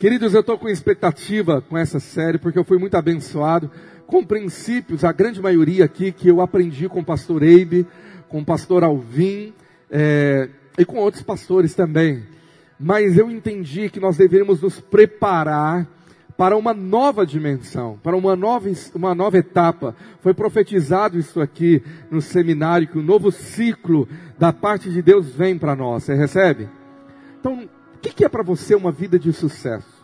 Queridos, eu estou com expectativa com essa série, porque eu fui muito abençoado com princípios, a grande maioria aqui, que eu aprendi com o pastor Eibe, com o pastor Alvim, é, e com outros pastores também. Mas eu entendi que nós deveríamos nos preparar para uma nova dimensão, para uma nova, uma nova etapa. Foi profetizado isso aqui no seminário, que um novo ciclo da parte de Deus vem para nós. Você recebe? Então, o que, que é para você uma vida de sucesso?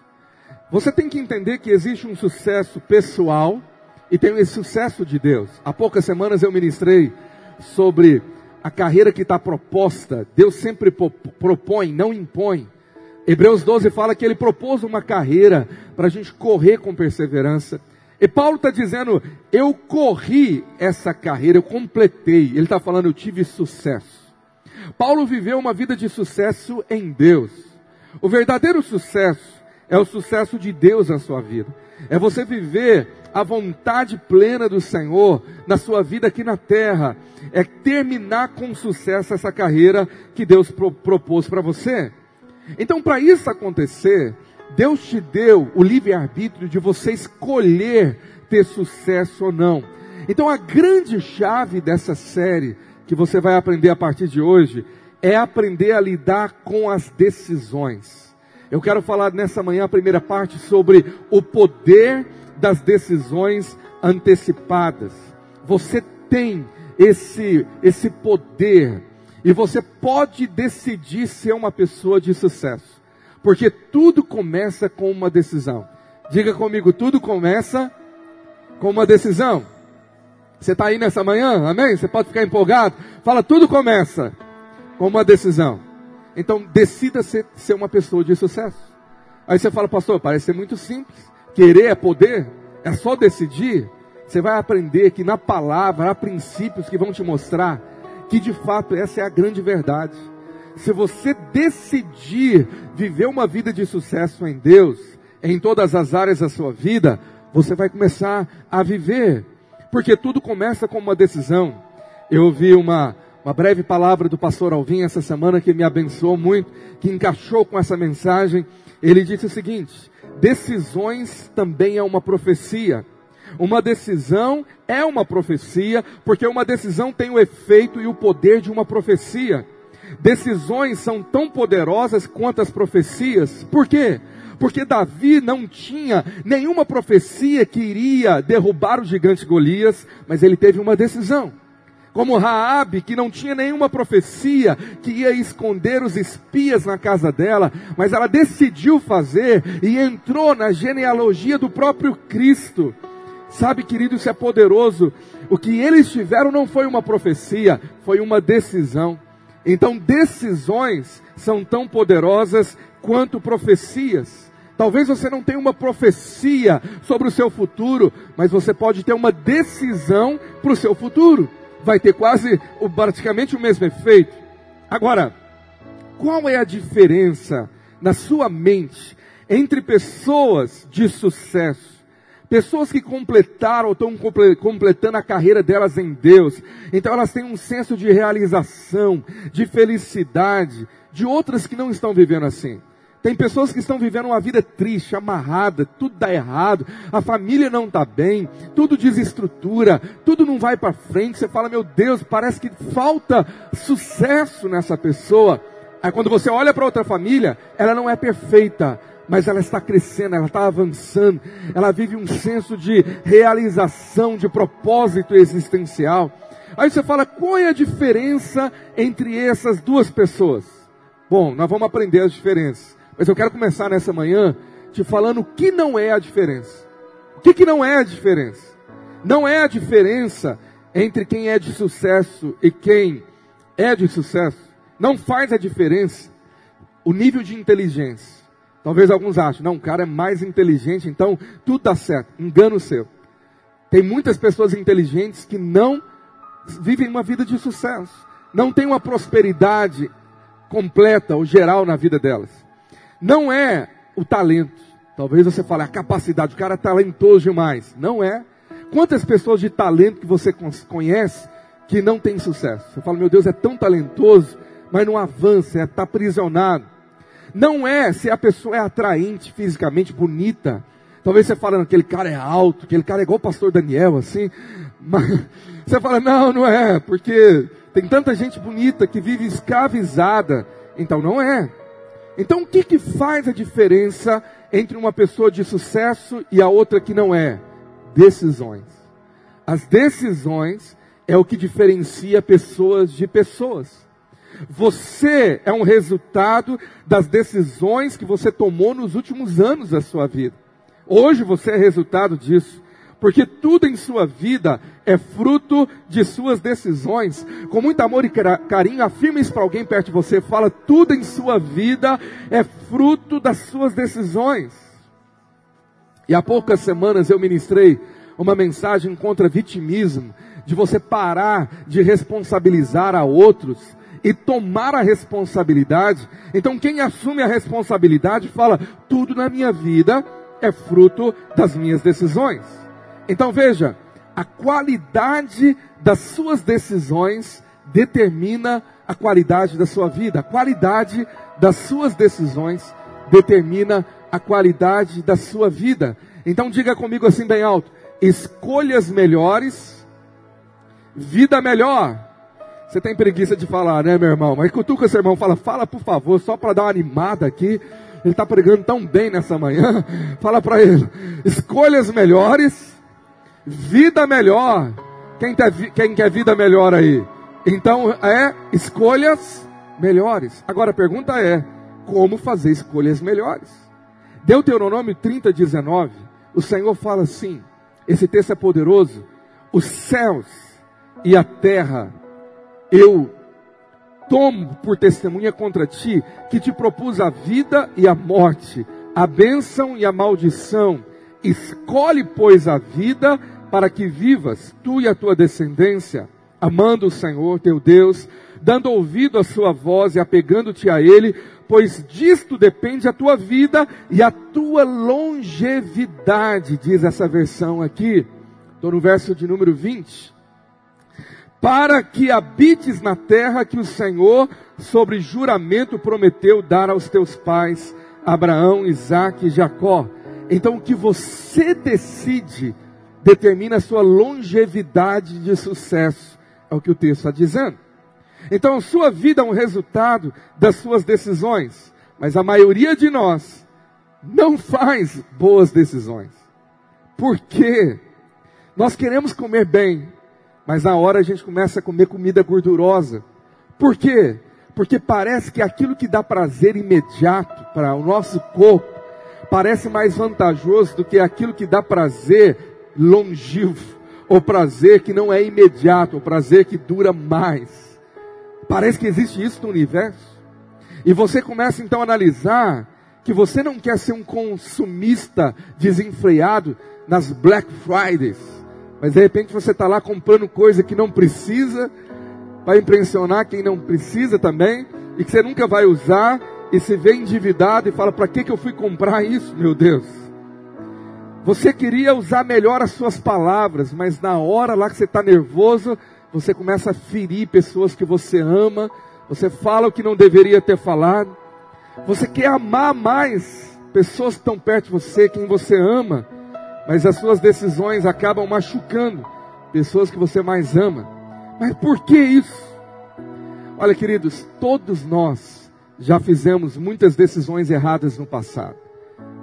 Você tem que entender que existe um sucesso pessoal e tem esse sucesso de Deus. Há poucas semanas eu ministrei sobre a carreira que está proposta. Deus sempre propõe, não impõe. Hebreus 12 fala que ele propôs uma carreira para a gente correr com perseverança. E Paulo está dizendo: eu corri essa carreira, eu completei. Ele está falando, eu tive sucesso. Paulo viveu uma vida de sucesso em Deus. O verdadeiro sucesso é o sucesso de Deus na sua vida. É você viver a vontade plena do Senhor na sua vida aqui na terra. É terminar com sucesso essa carreira que Deus pro, propôs para você. Então, para isso acontecer, Deus te deu o livre-arbítrio de você escolher ter sucesso ou não. Então, a grande chave dessa série que você vai aprender a partir de hoje é aprender a lidar com as decisões. Eu quero falar nessa manhã, a primeira parte, sobre o poder das decisões antecipadas. Você tem esse, esse poder e você pode decidir ser uma pessoa de sucesso, porque tudo começa com uma decisão. Diga comigo, tudo começa com uma decisão. Você está aí nessa manhã, amém? Você pode ficar empolgado. Fala, tudo começa com uma decisão. Então, decida ser, ser uma pessoa de sucesso. Aí você fala, pastor, parece ser muito simples. Querer é poder, é só decidir. Você vai aprender que na palavra há princípios que vão te mostrar que de fato essa é a grande verdade. Se você decidir viver uma vida de sucesso em Deus, em todas as áreas da sua vida, você vai começar a viver. Porque tudo começa com uma decisão. Eu ouvi uma, uma breve palavra do pastor Alvim essa semana que me abençoou muito, que encaixou com essa mensagem. Ele disse o seguinte: decisões também é uma profecia. Uma decisão é uma profecia, porque uma decisão tem o efeito e o poder de uma profecia. Decisões são tão poderosas quanto as profecias. Por quê? Porque Davi não tinha nenhuma profecia que iria derrubar o gigante Golias, mas ele teve uma decisão como Raabe, que não tinha nenhuma profecia, que ia esconder os espias na casa dela, mas ela decidiu fazer e entrou na genealogia do próprio Cristo. Sabe, querido, isso é poderoso. O que eles tiveram não foi uma profecia, foi uma decisão. Então, decisões são tão poderosas quanto profecias. Talvez você não tenha uma profecia sobre o seu futuro, mas você pode ter uma decisão para o seu futuro vai ter quase praticamente o mesmo efeito. Agora, qual é a diferença na sua mente entre pessoas de sucesso, pessoas que completaram ou estão completando a carreira delas em Deus, então elas têm um senso de realização, de felicidade, de outras que não estão vivendo assim. Tem pessoas que estão vivendo uma vida triste, amarrada, tudo dá errado, a família não está bem, tudo desestrutura, tudo não vai para frente. Você fala, meu Deus, parece que falta sucesso nessa pessoa. Aí quando você olha para outra família, ela não é perfeita, mas ela está crescendo, ela está avançando, ela vive um senso de realização, de propósito existencial. Aí você fala, qual é a diferença entre essas duas pessoas? Bom, nós vamos aprender as diferenças. Mas eu quero começar nessa manhã te falando o que não é a diferença. O que, que não é a diferença? Não é a diferença entre quem é de sucesso e quem é de sucesso. Não faz a diferença o nível de inteligência. Talvez alguns achem, não, o cara é mais inteligente, então tudo dá certo. Engano seu. Tem muitas pessoas inteligentes que não vivem uma vida de sucesso. Não tem uma prosperidade completa ou geral na vida delas não é o talento. Talvez você fale a capacidade, o cara é talentoso demais. Não é. Quantas pessoas de talento que você conhece que não tem sucesso? Você fala, meu Deus, é tão talentoso, mas não avança, está é, aprisionado. não é se a pessoa é atraente fisicamente, bonita. Talvez você fale, aquele cara é alto, aquele cara é igual o pastor Daniel, assim. Mas você fala, não, não é, porque tem tanta gente bonita que vive escravizada. Então não é. Então o que, que faz a diferença entre uma pessoa de sucesso e a outra que não é? Decisões. As decisões é o que diferencia pessoas de pessoas. Você é um resultado das decisões que você tomou nos últimos anos da sua vida. Hoje você é resultado disso. Porque tudo em sua vida é fruto de suas decisões. Com muito amor e carinho, afirme isso para alguém perto de você. Fala, tudo em sua vida é fruto das suas decisões. E há poucas semanas eu ministrei uma mensagem contra vitimismo, de você parar de responsabilizar a outros e tomar a responsabilidade. Então quem assume a responsabilidade fala, tudo na minha vida é fruto das minhas decisões. Então veja, a qualidade das suas decisões determina a qualidade da sua vida. A qualidade das suas decisões determina a qualidade da sua vida. Então diga comigo assim bem alto: escolhas melhores, vida melhor. Você tem preguiça de falar, né, meu irmão? Mas cutuca seu irmão, fala, fala por favor, só para dar uma animada aqui. Ele está pregando tão bem nessa manhã. Fala para ele: escolhas melhores, vida melhor. Quem, ter, quem quer vida melhor aí? Então é escolhas melhores. Agora a pergunta é: como fazer escolhas melhores? Deuteronômio 30, 19, o Senhor fala assim: esse texto é poderoso. Os céus e a terra eu tomo por testemunha contra ti que te propus a vida e a morte, a bênção e a maldição. Escolhe, pois, a vida para que vivas, tu e a tua descendência, amando o Senhor teu Deus, dando ouvido à sua voz e apegando-te a Ele, pois disto depende a tua vida e a tua longevidade, diz essa versão aqui. Estou no verso de número 20. Para que habites na terra que o Senhor, sobre juramento, prometeu dar aos teus pais, Abraão, Isaac e Jacó. Então o que você decide determina a sua longevidade de sucesso. É o que o texto está dizendo. Então, sua vida é um resultado das suas decisões. Mas a maioria de nós não faz boas decisões. Por quê? Nós queremos comer bem, mas na hora a gente começa a comer comida gordurosa. Por quê? Porque parece que aquilo que dá prazer imediato para o nosso corpo parece mais vantajoso do que aquilo que dá prazer longevo, ou prazer que não é imediato, ou prazer que dura mais. Parece que existe isso no universo. E você começa então a analisar que você não quer ser um consumista desenfreado nas Black Fridays, mas de repente você está lá comprando coisa que não precisa, para impressionar quem não precisa também, e que você nunca vai usar, e se vê endividado e fala: para que, que eu fui comprar isso, meu Deus? Você queria usar melhor as suas palavras, mas na hora lá que você está nervoso, você começa a ferir pessoas que você ama, você fala o que não deveria ter falado. Você quer amar mais pessoas que estão perto de você, quem você ama, mas as suas decisões acabam machucando pessoas que você mais ama. Mas por que isso? Olha, queridos, todos nós já fizemos muitas decisões erradas no passado.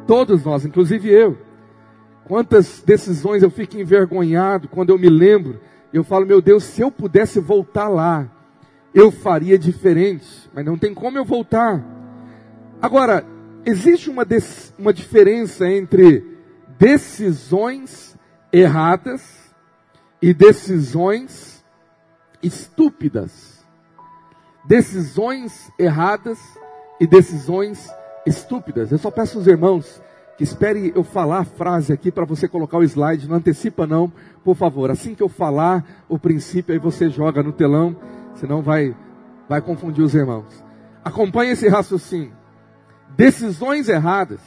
Todos nós, inclusive eu. Quantas decisões eu fico envergonhado quando eu me lembro. Eu falo, meu Deus, se eu pudesse voltar lá, eu faria diferente. Mas não tem como eu voltar. Agora, existe uma, uma diferença entre decisões erradas e decisões estúpidas. Decisões erradas e decisões estúpidas. Eu só peço aos irmãos que espere eu falar a frase aqui para você colocar o slide, não antecipa não, por favor. Assim que eu falar o princípio, aí você joga no telão, senão vai, vai confundir os irmãos. Acompanhe esse raciocínio. Decisões erradas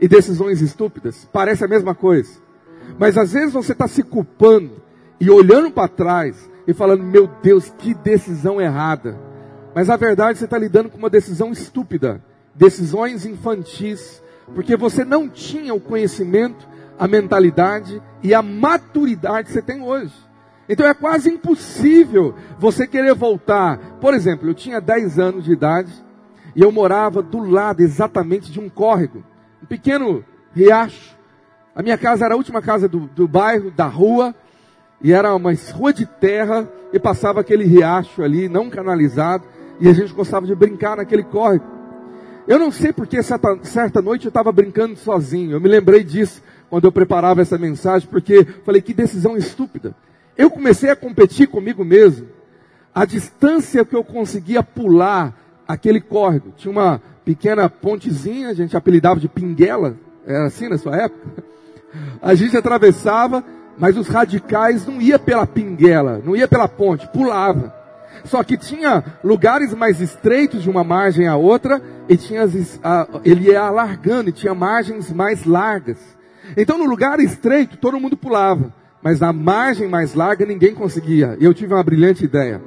e decisões estúpidas parece a mesma coisa. Mas às vezes você está se culpando e olhando para trás e falando, meu Deus, que decisão errada. Mas a verdade você está lidando com uma decisão estúpida decisões infantis, porque você não tinha o conhecimento, a mentalidade e a maturidade que você tem hoje. Então é quase impossível você querer voltar. Por exemplo, eu tinha 10 anos de idade e eu morava do lado exatamente de um córrego, um pequeno riacho. A minha casa era a última casa do, do bairro, da rua, e era uma rua de terra e passava aquele riacho ali, não canalizado, e a gente gostava de brincar naquele córrego. Eu não sei porque certa, certa noite eu estava brincando sozinho. Eu me lembrei disso quando eu preparava essa mensagem, porque falei que decisão estúpida. Eu comecei a competir comigo mesmo. A distância que eu conseguia pular aquele córrego. Tinha uma pequena pontezinha, a gente apelidava de pinguela. Era assim na sua época? A gente atravessava, mas os radicais não ia pela pinguela, não ia pela ponte, pulava. Só que tinha lugares mais estreitos de uma margem à outra, e tinha, ele ia alargando, e tinha margens mais largas. Então no lugar estreito, todo mundo pulava. Mas na margem mais larga, ninguém conseguia. E eu tive uma brilhante ideia.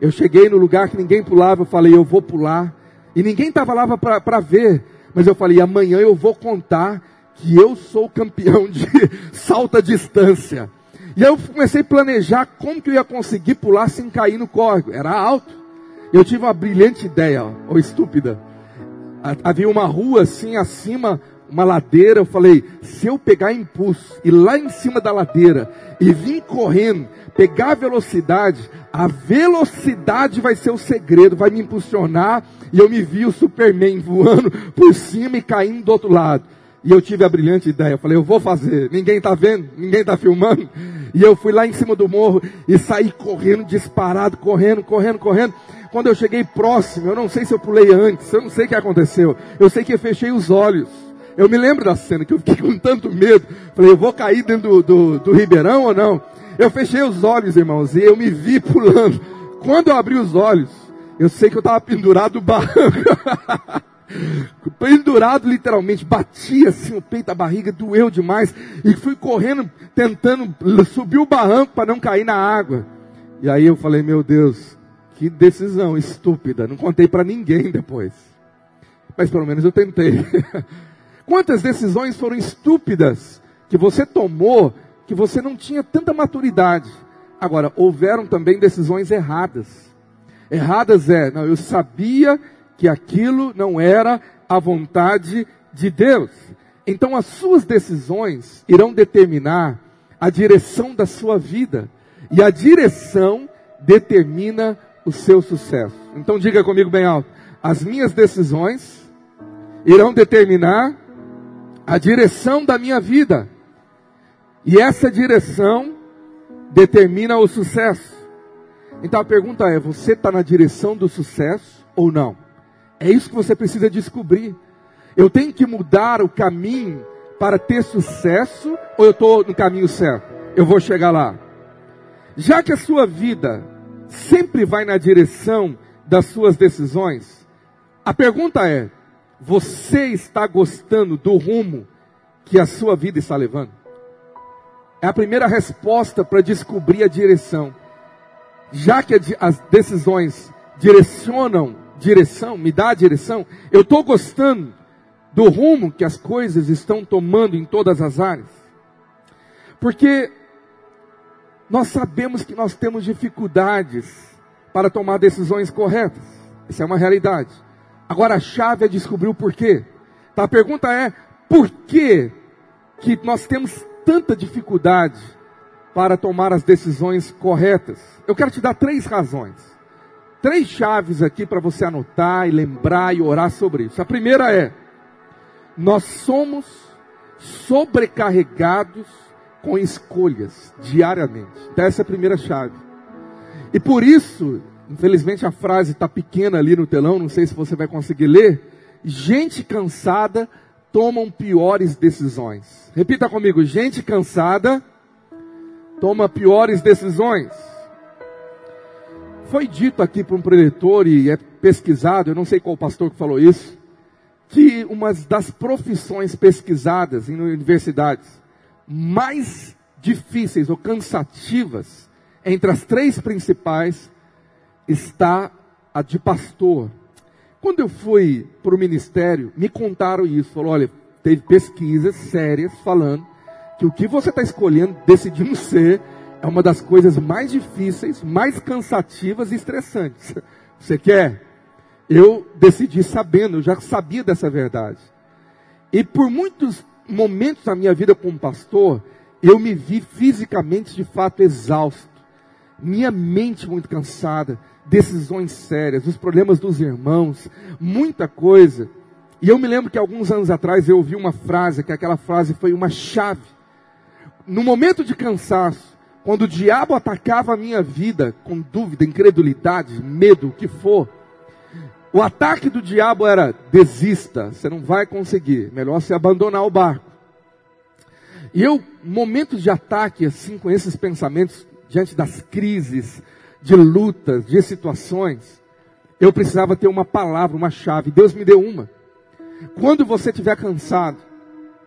Eu cheguei no lugar que ninguém pulava, eu falei, eu vou pular. E ninguém estava lá para ver. Mas eu falei, amanhã eu vou contar que eu sou campeão de salta distância. E aí eu comecei a planejar como que eu ia conseguir pular sem cair no córrego. Era alto. Eu tive uma brilhante ideia, ou estúpida. Havia uma rua assim acima, uma ladeira. Eu falei, se eu pegar impulso e lá em cima da ladeira e vir correndo, pegar velocidade, a velocidade vai ser o segredo, vai me impulsionar. E eu me vi o Superman voando por cima e caindo do outro lado. E eu tive a brilhante ideia. Eu falei, eu vou fazer. Ninguém está vendo, ninguém está filmando. E eu fui lá em cima do morro e saí correndo, disparado, correndo, correndo, correndo. Quando eu cheguei próximo, eu não sei se eu pulei antes, eu não sei o que aconteceu. Eu sei que eu fechei os olhos. Eu me lembro da cena que eu fiquei com tanto medo. Falei, eu vou cair dentro do, do, do Ribeirão ou não? Eu fechei os olhos, irmãos, e eu me vi pulando. Quando eu abri os olhos, eu sei que eu estava pendurado no barranco. pendurado literalmente, batia assim o peito, a barriga doeu demais e fui correndo tentando subir o barranco para não cair na água. E aí eu falei, meu Deus, que decisão estúpida. Não contei para ninguém depois. Mas pelo menos eu tentei. Quantas decisões foram estúpidas que você tomou que você não tinha tanta maturidade? Agora, houveram também decisões erradas. Erradas é, não, eu sabia que aquilo não era a vontade de Deus. Então as suas decisões irão determinar a direção da sua vida. E a direção determina o seu sucesso. Então diga comigo bem alto: as minhas decisões irão determinar a direção da minha vida. E essa direção determina o sucesso. Então a pergunta é: você está na direção do sucesso ou não? É isso que você precisa descobrir. Eu tenho que mudar o caminho para ter sucesso ou eu estou no caminho certo? Eu vou chegar lá. Já que a sua vida sempre vai na direção das suas decisões, a pergunta é: você está gostando do rumo que a sua vida está levando? É a primeira resposta para descobrir a direção. Já que as decisões direcionam direção, me dá a direção, eu estou gostando do rumo que as coisas estão tomando em todas as áreas. Porque nós sabemos que nós temos dificuldades para tomar decisões corretas. Isso é uma realidade. Agora a chave é descobrir o porquê. Tá, a pergunta é, por que, que nós temos tanta dificuldade para tomar as decisões corretas? Eu quero te dar três razões três chaves aqui para você anotar e lembrar e orar sobre isso. A primeira é: nós somos sobrecarregados com escolhas diariamente. Então, essa é a primeira chave. E por isso, infelizmente a frase está pequena ali no telão, não sei se você vai conseguir ler. Gente cansada tomam piores decisões. Repita comigo: gente cansada toma piores decisões. Foi dito aqui por um preletor e é pesquisado, eu não sei qual pastor que falou isso, que uma das profissões pesquisadas em universidades mais difíceis ou cansativas, entre as três principais, está a de pastor. Quando eu fui para o ministério, me contaram isso. Falou, olha, teve pesquisas sérias falando que o que você está escolhendo, decidindo ser, é uma das coisas mais difíceis, mais cansativas e estressantes. Você quer? Eu decidi sabendo, eu já sabia dessa verdade. E por muitos momentos da minha vida como pastor, eu me vi fisicamente de fato exausto. Minha mente muito cansada, decisões sérias, os problemas dos irmãos, muita coisa. E eu me lembro que alguns anos atrás eu ouvi uma frase, que aquela frase foi uma chave. No momento de cansaço, quando o diabo atacava a minha vida com dúvida, incredulidade, medo, o que for, o ataque do diabo era: desista, você não vai conseguir, melhor você abandonar o barco. E eu, momentos de ataque, assim, com esses pensamentos, diante das crises, de lutas, de situações, eu precisava ter uma palavra, uma chave. Deus me deu uma. Quando você estiver cansado,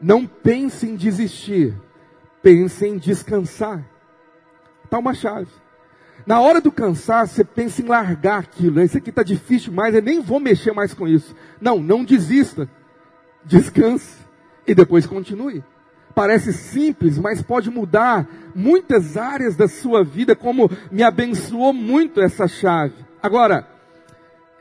não pense em desistir, pense em descansar. Está uma chave. Na hora do cansaço, você pensa em largar aquilo. Isso aqui está difícil mais, eu nem vou mexer mais com isso. Não, não desista. Descanse e depois continue. Parece simples, mas pode mudar muitas áreas da sua vida, como me abençoou muito essa chave. Agora,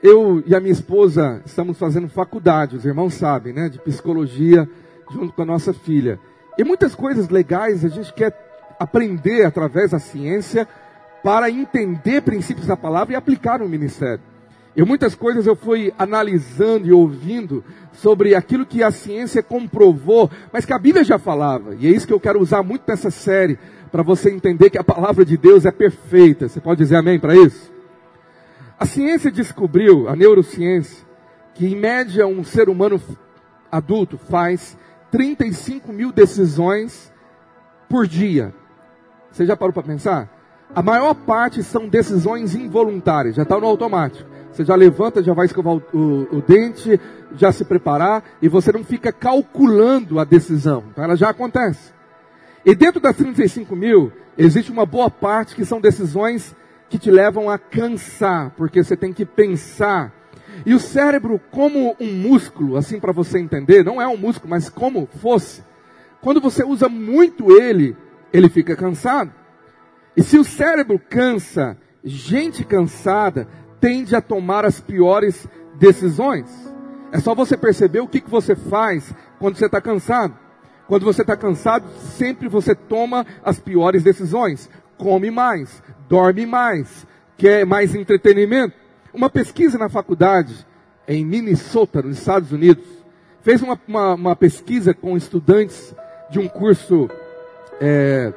eu e a minha esposa estamos fazendo faculdade, os irmãos sabem, né, de psicologia, junto com a nossa filha. E muitas coisas legais a gente quer aprender através da ciência para entender princípios da palavra e aplicar no ministério. E muitas coisas eu fui analisando e ouvindo sobre aquilo que a ciência comprovou, mas que a Bíblia já falava. E é isso que eu quero usar muito nessa série, para você entender que a palavra de Deus é perfeita. Você pode dizer amém para isso? A ciência descobriu, a neurociência, que em média um ser humano adulto faz 35 mil decisões por dia. Você já parou para pensar? A maior parte são decisões involuntárias, já está no automático. Você já levanta, já vai escovar o, o, o, dente, já se preparar, e você não fica calculando a decisão. Então ela já acontece. E dentro das 35 mil, existe uma boa parte que são decisões que te levam a cansar, porque você tem que pensar. E o cérebro, como um músculo, assim para você entender, não é um músculo, mas como fosse, quando você usa muito ele, ele fica cansado. E se o cérebro cansa, gente cansada tende a tomar as piores decisões. É só você perceber o que, que você faz quando você está cansado. Quando você está cansado, sempre você toma as piores decisões. Come mais, dorme mais, quer mais entretenimento. Uma pesquisa na faculdade, em Minnesota, nos Estados Unidos, fez uma, uma, uma pesquisa com estudantes de um curso é,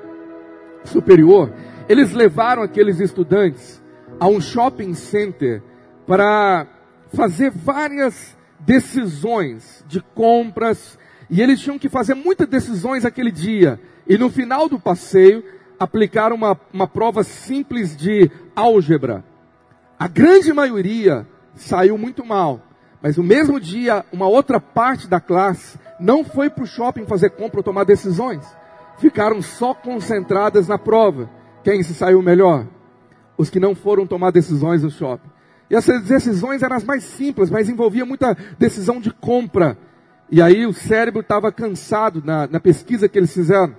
superior, eles levaram aqueles estudantes a um shopping center para fazer várias decisões de compras, e eles tinham que fazer muitas decisões aquele dia. E no final do passeio, aplicaram uma, uma prova simples de álgebra. A grande maioria saiu muito mal. Mas no mesmo dia, uma outra parte da classe não foi para o shopping fazer compra ou tomar decisões ficaram só concentradas na prova. Quem se saiu melhor? Os que não foram tomar decisões no shopping. E essas decisões eram as mais simples, mas envolvia muita decisão de compra. E aí o cérebro estava cansado na, na pesquisa que eles fizeram.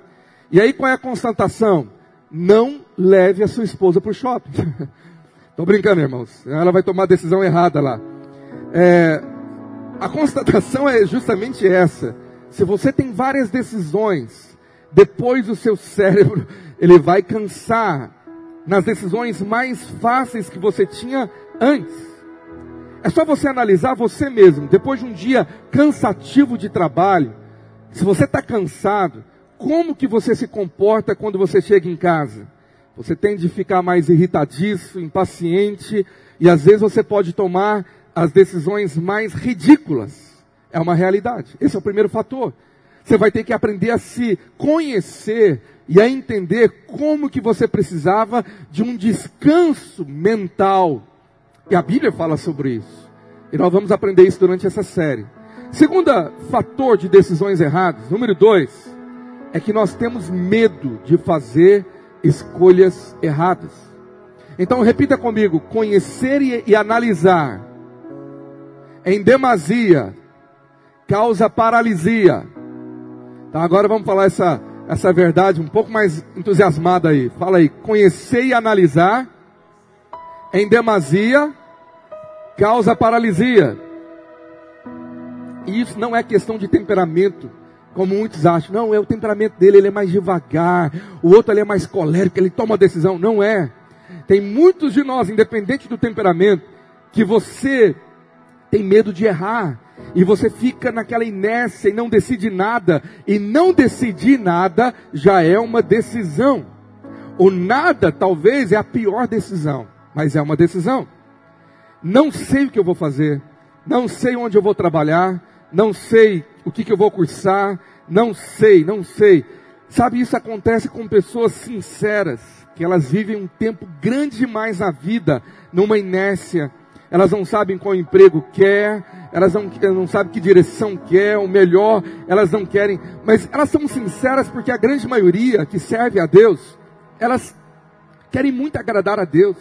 E aí qual é a constatação? Não leve a sua esposa para o shopping. Estou brincando, irmãos. Ela vai tomar a decisão errada lá. É, a constatação é justamente essa. Se você tem várias decisões depois o seu cérebro, ele vai cansar nas decisões mais fáceis que você tinha antes. É só você analisar você mesmo, depois de um dia cansativo de trabalho, se você está cansado, como que você se comporta quando você chega em casa? Você tende a ficar mais irritadiço, impaciente, e às vezes você pode tomar as decisões mais ridículas. É uma realidade. Esse é o primeiro fator. Você vai ter que aprender a se conhecer e a entender como que você precisava de um descanso mental. E a Bíblia fala sobre isso. E nós vamos aprender isso durante essa série. Segunda fator de decisões erradas, número dois, é que nós temos medo de fazer escolhas erradas. Então repita comigo: conhecer e, e analisar em demasia causa paralisia. Tá, agora vamos falar essa, essa verdade um pouco mais entusiasmada aí. Fala aí, conhecer e analisar em demasia causa paralisia. E isso não é questão de temperamento, como muitos acham. Não, é o temperamento dele, ele é mais devagar, o outro ele é mais colérico, ele toma decisão. Não é. Tem muitos de nós, independente do temperamento, que você tem medo de errar. E você fica naquela inércia e não decide nada. E não decidir nada já é uma decisão. O nada talvez é a pior decisão, mas é uma decisão. Não sei o que eu vou fazer, não sei onde eu vou trabalhar, não sei o que, que eu vou cursar, não sei, não sei. Sabe, isso acontece com pessoas sinceras, que elas vivem um tempo grande demais na vida, numa inércia. Elas não sabem qual emprego quer, elas não, não sabem que direção quer, o melhor, elas não querem, mas elas são sinceras porque a grande maioria que serve a Deus, elas querem muito agradar a Deus.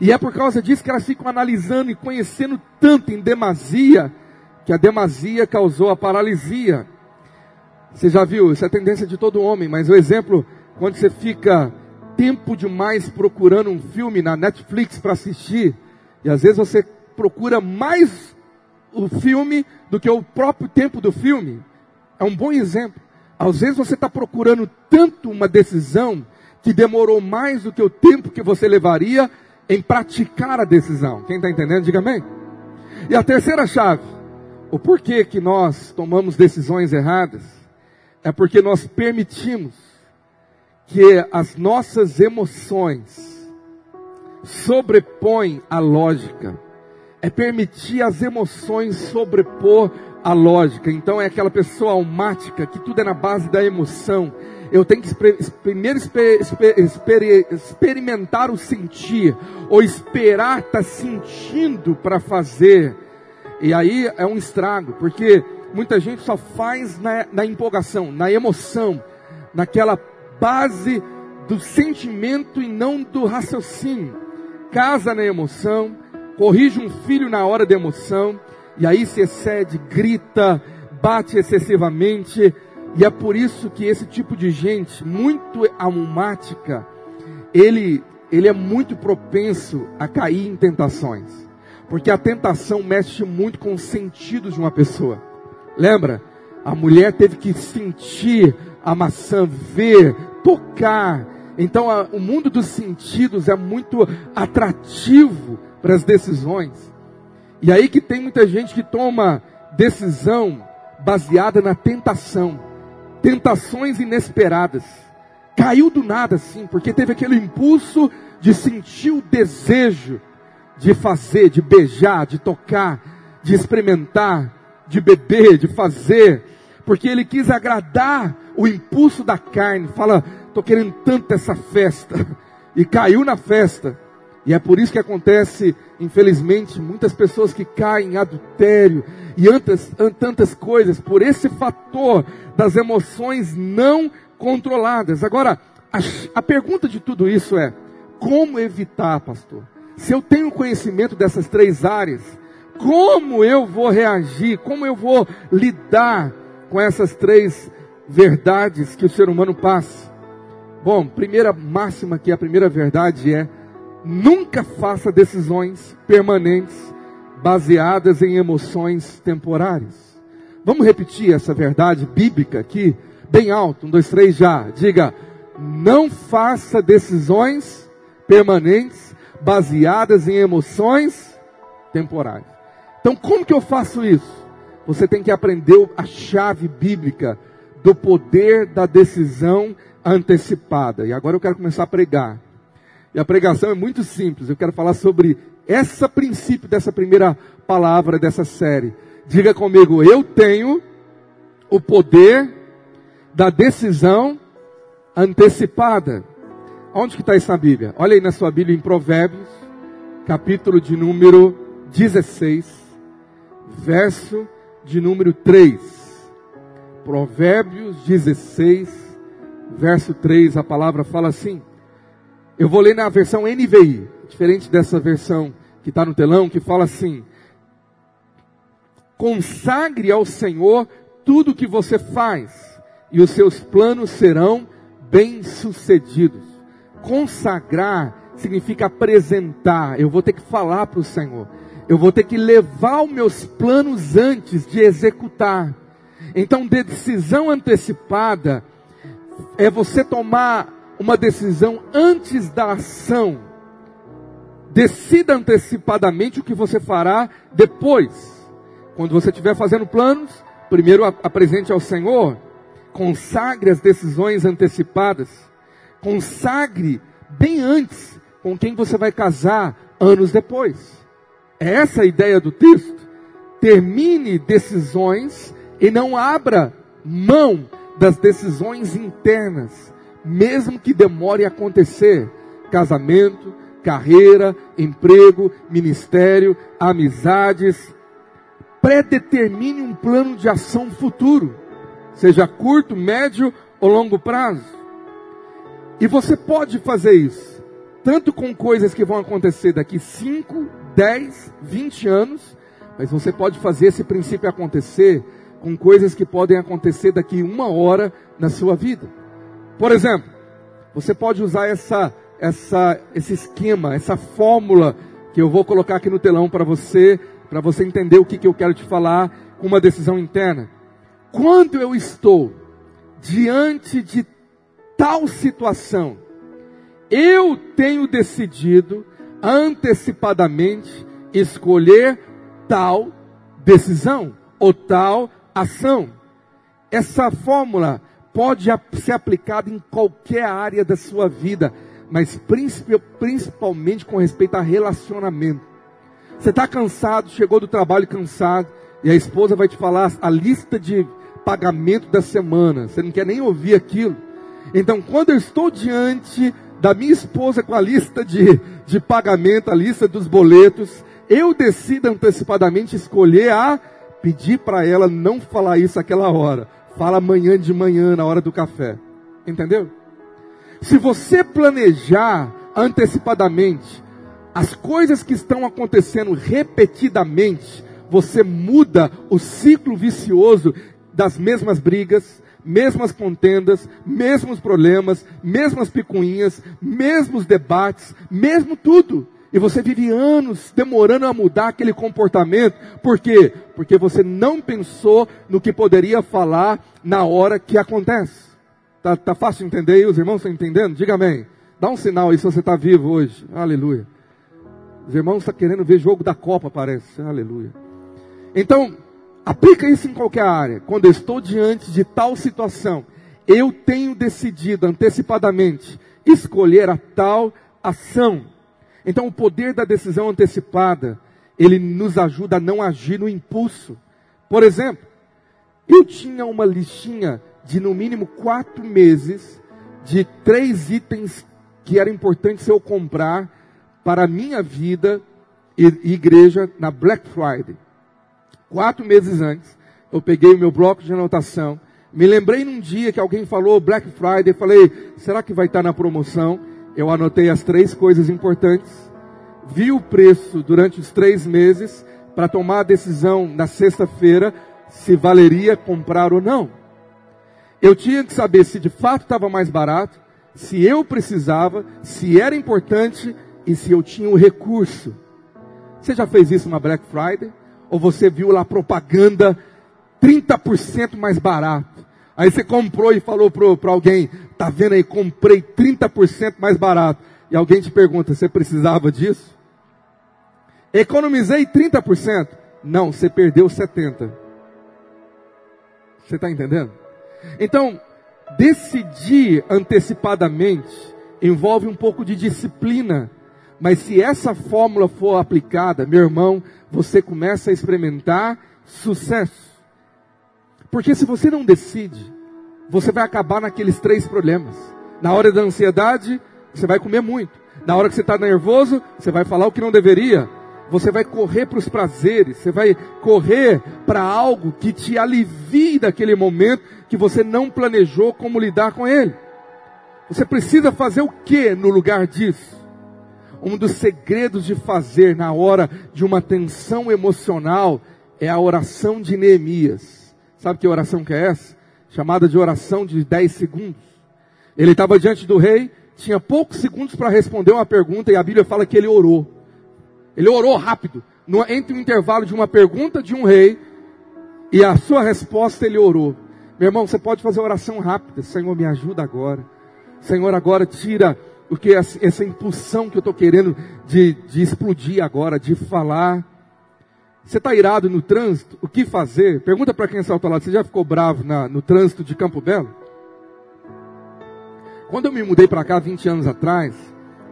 E é por causa disso que elas ficam analisando e conhecendo tanto em demasia, que a demasia causou a paralisia. Você já viu, isso é a tendência de todo homem, mas o exemplo, quando você fica tempo demais procurando um filme na Netflix para assistir, e às vezes você procura mais o filme do que o próprio tempo do filme, é um bom exemplo. Às vezes você está procurando tanto uma decisão que demorou mais do que o tempo que você levaria em praticar a decisão. Quem está entendendo, diga amém. E a terceira chave, o porquê que nós tomamos decisões erradas, é porque nós permitimos que as nossas emoções sobrepõem a lógica. É permitir as emoções sobrepor a lógica. Então é aquela pessoa almática que tudo é na base da emoção. Eu tenho que primeiro exper exper experimentar o sentir, ou esperar estar tá sentindo para fazer. E aí é um estrago, porque muita gente só faz na, na empolgação, na emoção, naquela base do sentimento e não do raciocínio. Casa na emoção, corrige um filho na hora da emoção, e aí se excede, grita, bate excessivamente, e é por isso que esse tipo de gente, muito almática, ele, ele é muito propenso a cair em tentações. Porque a tentação mexe muito com os sentidos de uma pessoa. Lembra? A mulher teve que sentir a maçã, ver, tocar. Então a, o mundo dos sentidos é muito atrativo para as decisões. E aí que tem muita gente que toma decisão baseada na tentação, tentações inesperadas. Caiu do nada assim, porque teve aquele impulso de sentir o desejo de fazer, de beijar, de tocar, de experimentar, de beber, de fazer, porque ele quis agradar o impulso da carne. Fala, tô querendo tanto essa festa, e caiu na festa. E é por isso que acontece, infelizmente, muitas pessoas que caem em adultério e tantas coisas, por esse fator das emoções não controladas. Agora, a, a pergunta de tudo isso é: como evitar, pastor? Se eu tenho conhecimento dessas três áreas, como eu vou reagir? Como eu vou lidar com essas três verdades que o ser humano passa? Bom, primeira máxima que a primeira verdade é Nunca faça decisões permanentes baseadas em emoções temporárias. Vamos repetir essa verdade bíblica aqui, bem alto. Um, dois, três, já. Diga: não faça decisões permanentes baseadas em emoções temporárias. Então, como que eu faço isso? Você tem que aprender a chave bíblica do poder da decisão antecipada. E agora eu quero começar a pregar. E a pregação é muito simples. Eu quero falar sobre esse princípio dessa primeira palavra dessa série. Diga comigo, eu tenho o poder da decisão antecipada. Onde que está isso na Bíblia? Olha aí na sua Bíblia em Provérbios, capítulo de número 16, verso de número 3. Provérbios 16, verso 3, a palavra fala assim: eu vou ler na versão NVI, diferente dessa versão que está no telão, que fala assim: Consagre ao Senhor tudo que você faz, e os seus planos serão bem-sucedidos. Consagrar significa apresentar. Eu vou ter que falar para o Senhor. Eu vou ter que levar os meus planos antes de executar. Então, decisão antecipada é você tomar uma decisão antes da ação. Decida antecipadamente o que você fará depois. Quando você estiver fazendo planos, primeiro apresente ao Senhor. Consagre as decisões antecipadas. Consagre bem antes com quem você vai casar anos depois. É essa a ideia do texto. Termine decisões e não abra mão das decisões internas, mesmo que demore a acontecer. Casamento, carreira, emprego, ministério, amizades. Predetermine um plano de ação futuro, seja curto, médio ou longo prazo. E você pode fazer isso, tanto com coisas que vão acontecer daqui 5, 10, 20 anos, mas você pode fazer esse princípio acontecer com coisas que podem acontecer daqui uma hora na sua vida. Por exemplo, você pode usar essa, essa, esse esquema, essa fórmula que eu vou colocar aqui no telão para você, para você entender o que, que eu quero te falar com uma decisão interna. Quando eu estou diante de tal situação, eu tenho decidido antecipadamente escolher tal decisão ou tal ação. Essa fórmula pode ser aplicada em qualquer área da sua vida, mas principalmente com respeito a relacionamento. Você está cansado, chegou do trabalho cansado, e a esposa vai te falar a lista de pagamento da semana. Você não quer nem ouvir aquilo. Então, quando eu estou diante da minha esposa com a lista de, de pagamento, a lista dos boletos, eu decido antecipadamente escolher a pedir para ela não falar isso aquela hora. Fala amanhã de manhã, na hora do café. Entendeu? Se você planejar antecipadamente as coisas que estão acontecendo repetidamente, você muda o ciclo vicioso das mesmas brigas, mesmas contendas, mesmos problemas, mesmas picuinhas, mesmos debates, mesmo tudo. E você vive anos demorando a mudar aquele comportamento. Por quê? Porque você não pensou no que poderia falar na hora que acontece. Tá, tá fácil de entender aí? Os irmãos estão entendendo? Diga amém. Dá um sinal aí se você está vivo hoje. Aleluia. Os irmãos estão querendo ver jogo da Copa, parece. Aleluia. Então, aplica isso em qualquer área. Quando estou diante de tal situação, eu tenho decidido antecipadamente escolher a tal ação então, o poder da decisão antecipada, ele nos ajuda a não agir no impulso. Por exemplo, eu tinha uma listinha de no mínimo quatro meses de três itens que era importante eu comprar para a minha vida e igreja na Black Friday. Quatro meses antes, eu peguei o meu bloco de anotação, me lembrei num dia que alguém falou Black Friday, falei, será que vai estar na promoção? Eu anotei as três coisas importantes, vi o preço durante os três meses para tomar a decisão na sexta-feira se valeria comprar ou não. Eu tinha que saber se de fato estava mais barato, se eu precisava, se era importante e se eu tinha o recurso. Você já fez isso na Black Friday? Ou você viu lá propaganda 30% mais barato? Aí você comprou e falou para alguém, tá vendo aí, comprei 30% mais barato. E alguém te pergunta, você precisava disso? Economizei 30%. Não, você perdeu 70%. Você está entendendo? Então, decidir antecipadamente envolve um pouco de disciplina. Mas se essa fórmula for aplicada, meu irmão, você começa a experimentar sucesso. Porque se você não decide, você vai acabar naqueles três problemas. Na hora da ansiedade, você vai comer muito. Na hora que você está nervoso, você vai falar o que não deveria. Você vai correr para os prazeres, você vai correr para algo que te alivie daquele momento que você não planejou como lidar com ele. Você precisa fazer o que no lugar disso? Um dos segredos de fazer na hora de uma tensão emocional é a oração de Neemias. Sabe que oração que é essa? Chamada de oração de 10 segundos. Ele estava diante do rei, tinha poucos segundos para responder uma pergunta e a Bíblia fala que ele orou. Ele orou rápido. No, entre o intervalo de uma pergunta de um rei e a sua resposta, ele orou. Meu irmão, você pode fazer oração rápida. Senhor, me ajuda agora. Senhor, agora tira o que essa impulsão que eu estou querendo de, de explodir agora, de falar. Você está irado no trânsito? O que fazer? Pergunta para quem está ao lado. Você já ficou bravo na, no trânsito de Campo Belo? Quando eu me mudei para cá 20 anos atrás,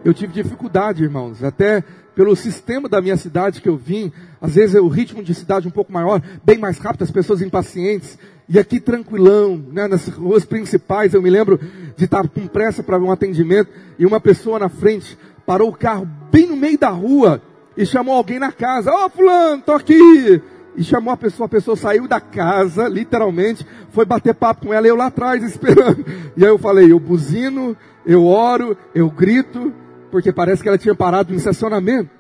eu tive dificuldade, irmãos, até pelo sistema da minha cidade que eu vim, às vezes o ritmo de cidade um pouco maior, bem mais rápido, as pessoas impacientes, e aqui tranquilão, né, nas ruas principais, eu me lembro de estar com pressa para um atendimento, e uma pessoa na frente parou o carro bem no meio da rua, e chamou alguém na casa, ó oh, fulano, tô aqui, e chamou a pessoa, a pessoa saiu da casa, literalmente, foi bater papo com ela, eu lá atrás esperando. E aí eu falei, eu buzino, eu oro, eu grito, porque parece que ela tinha parado no estacionamento.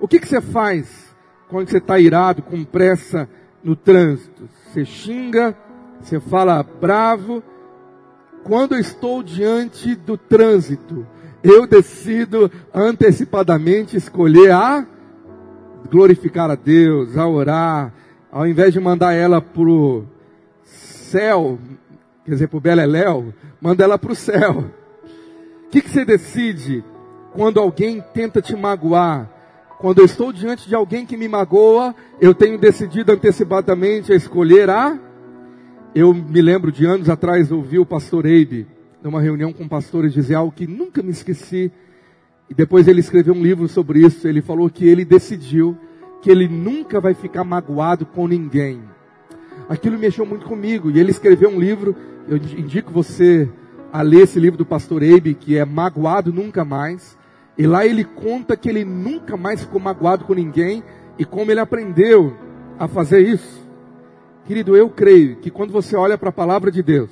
O que, que você faz quando você está irado, com pressa no trânsito? Você xinga, você fala bravo. Quando eu estou diante do trânsito, eu decido antecipadamente escolher a glorificar a Deus, a orar, ao invés de mandar ela pro céu, quer dizer, pro Beleléu, manda ela pro céu. O que, que você decide quando alguém tenta te magoar? Quando eu estou diante de alguém que me magoa, eu tenho decidido antecipadamente a escolher a. Eu me lembro de anos atrás ouvi o pastor Eibe, numa reunião com pastores, dizer algo que nunca me esqueci e depois ele escreveu um livro sobre isso. Ele falou que ele decidiu que ele nunca vai ficar magoado com ninguém. Aquilo mexeu muito comigo. E ele escreveu um livro. Eu indico você a ler esse livro do pastor Abe, que é Magoado Nunca Mais. E lá ele conta que ele nunca mais ficou magoado com ninguém e como ele aprendeu a fazer isso. Querido, eu creio que quando você olha para a palavra de Deus,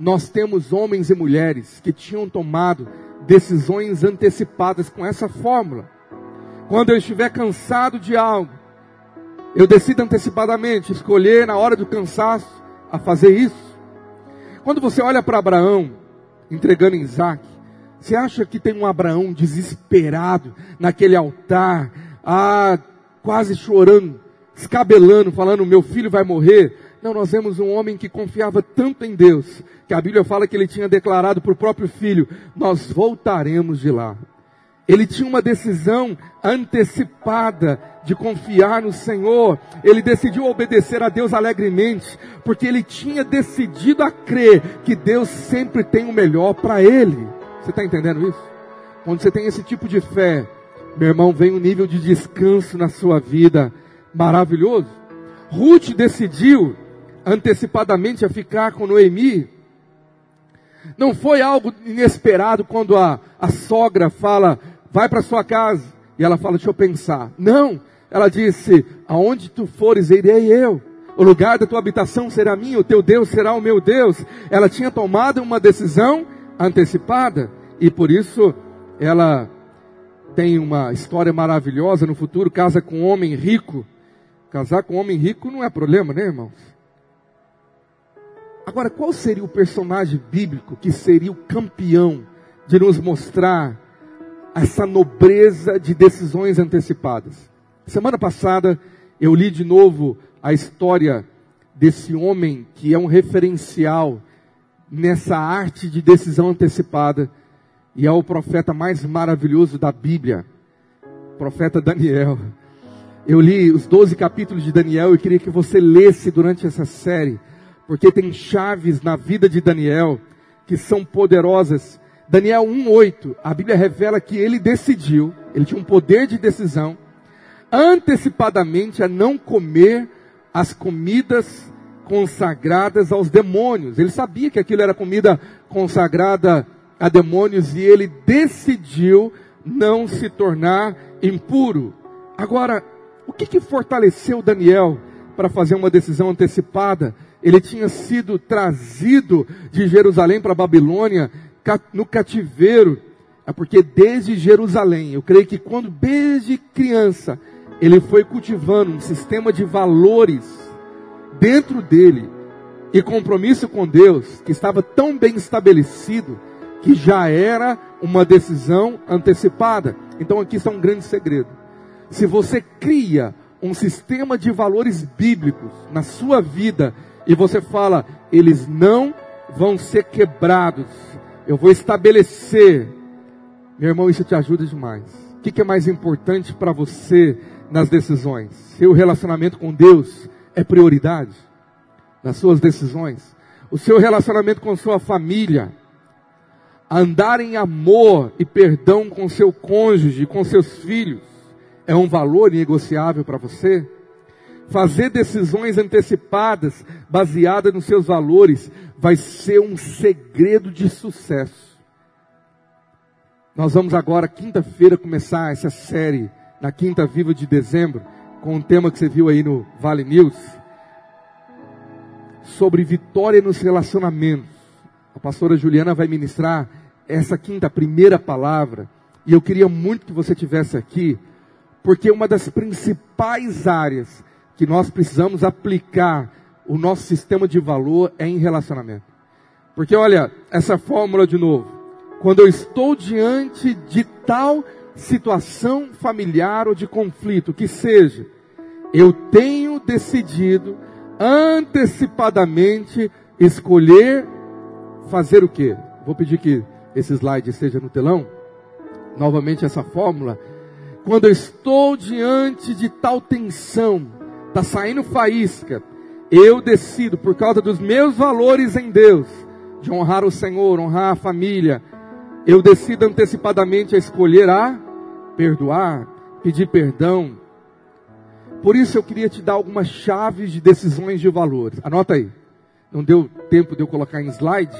nós temos homens e mulheres que tinham tomado decisões antecipadas com essa fórmula. Quando eu estiver cansado de algo, eu decido antecipadamente escolher na hora do cansaço a fazer isso. Quando você olha para Abraão entregando Isaac, você acha que tem um Abraão desesperado naquele altar, ah, quase chorando, escabelando, falando: meu filho vai morrer? Não, nós vemos um homem que confiava tanto em Deus, que a Bíblia fala que ele tinha declarado para o próprio filho: Nós voltaremos de lá. Ele tinha uma decisão antecipada de confiar no Senhor. Ele decidiu obedecer a Deus alegremente, porque ele tinha decidido a crer que Deus sempre tem o melhor para ele. Você está entendendo isso? Quando você tem esse tipo de fé, meu irmão, vem um nível de descanso na sua vida maravilhoso. Ruth decidiu antecipadamente a ficar com Noemi. Não foi algo inesperado quando a, a sogra fala, vai para sua casa. E ela fala, deixa eu pensar. Não, ela disse, aonde tu fores, irei eu. O lugar da tua habitação será minha, o teu Deus será o meu Deus. Ela tinha tomado uma decisão antecipada. E por isso ela tem uma história maravilhosa no futuro, casa com um homem rico. Casar com um homem rico não é problema, né, irmãos? Agora, qual seria o personagem bíblico que seria o campeão de nos mostrar essa nobreza de decisões antecipadas? Semana passada eu li de novo a história desse homem que é um referencial nessa arte de decisão antecipada e é o profeta mais maravilhoso da Bíblia, profeta Daniel. Eu li os 12 capítulos de Daniel e queria que você lesse durante essa série porque tem chaves na vida de Daniel que são poderosas. Daniel 1:8, a Bíblia revela que ele decidiu, ele tinha um poder de decisão antecipadamente a não comer as comidas consagradas aos demônios. Ele sabia que aquilo era comida consagrada a demônios e ele decidiu não se tornar impuro. Agora, o que, que fortaleceu Daniel para fazer uma decisão antecipada? Ele tinha sido trazido de Jerusalém para Babilônia no cativeiro. É porque desde Jerusalém, eu creio que quando desde criança ele foi cultivando um sistema de valores dentro dele e compromisso com Deus que estava tão bem estabelecido que já era uma decisão antecipada. Então aqui está um grande segredo. Se você cria um sistema de valores bíblicos na sua vida e você fala, eles não vão ser quebrados, eu vou estabelecer, meu irmão, isso te ajuda demais. O que, é mais importante para você nas decisões? Seu relacionamento com Deus é prioridade nas suas decisões? O seu relacionamento com sua família andar em amor e perdão com seu cônjuge, com seus filhos, é um valor negociável para você? Fazer decisões antecipadas, baseadas nos seus valores, vai ser um segredo de sucesso. Nós vamos agora, quinta-feira, começar essa série, na Quinta Viva de dezembro, com um tema que você viu aí no Vale News, sobre vitória nos relacionamentos. A pastora Juliana vai ministrar essa quinta primeira palavra, e eu queria muito que você tivesse aqui, porque uma das principais áreas que nós precisamos aplicar o nosso sistema de valor é em relacionamento. Porque olha, essa fórmula de novo, quando eu estou diante de tal situação familiar ou de conflito, que seja, eu tenho decidido antecipadamente escolher fazer o quê? Vou pedir que esse slide esteja no telão, novamente essa fórmula, quando eu estou diante de tal tensão, está saindo faísca, eu decido, por causa dos meus valores em Deus, de honrar o Senhor, honrar a família, eu decido antecipadamente a escolher a perdoar, pedir perdão. Por isso eu queria te dar algumas chaves de decisões de valores. Anota aí. Não deu tempo de eu colocar em slide,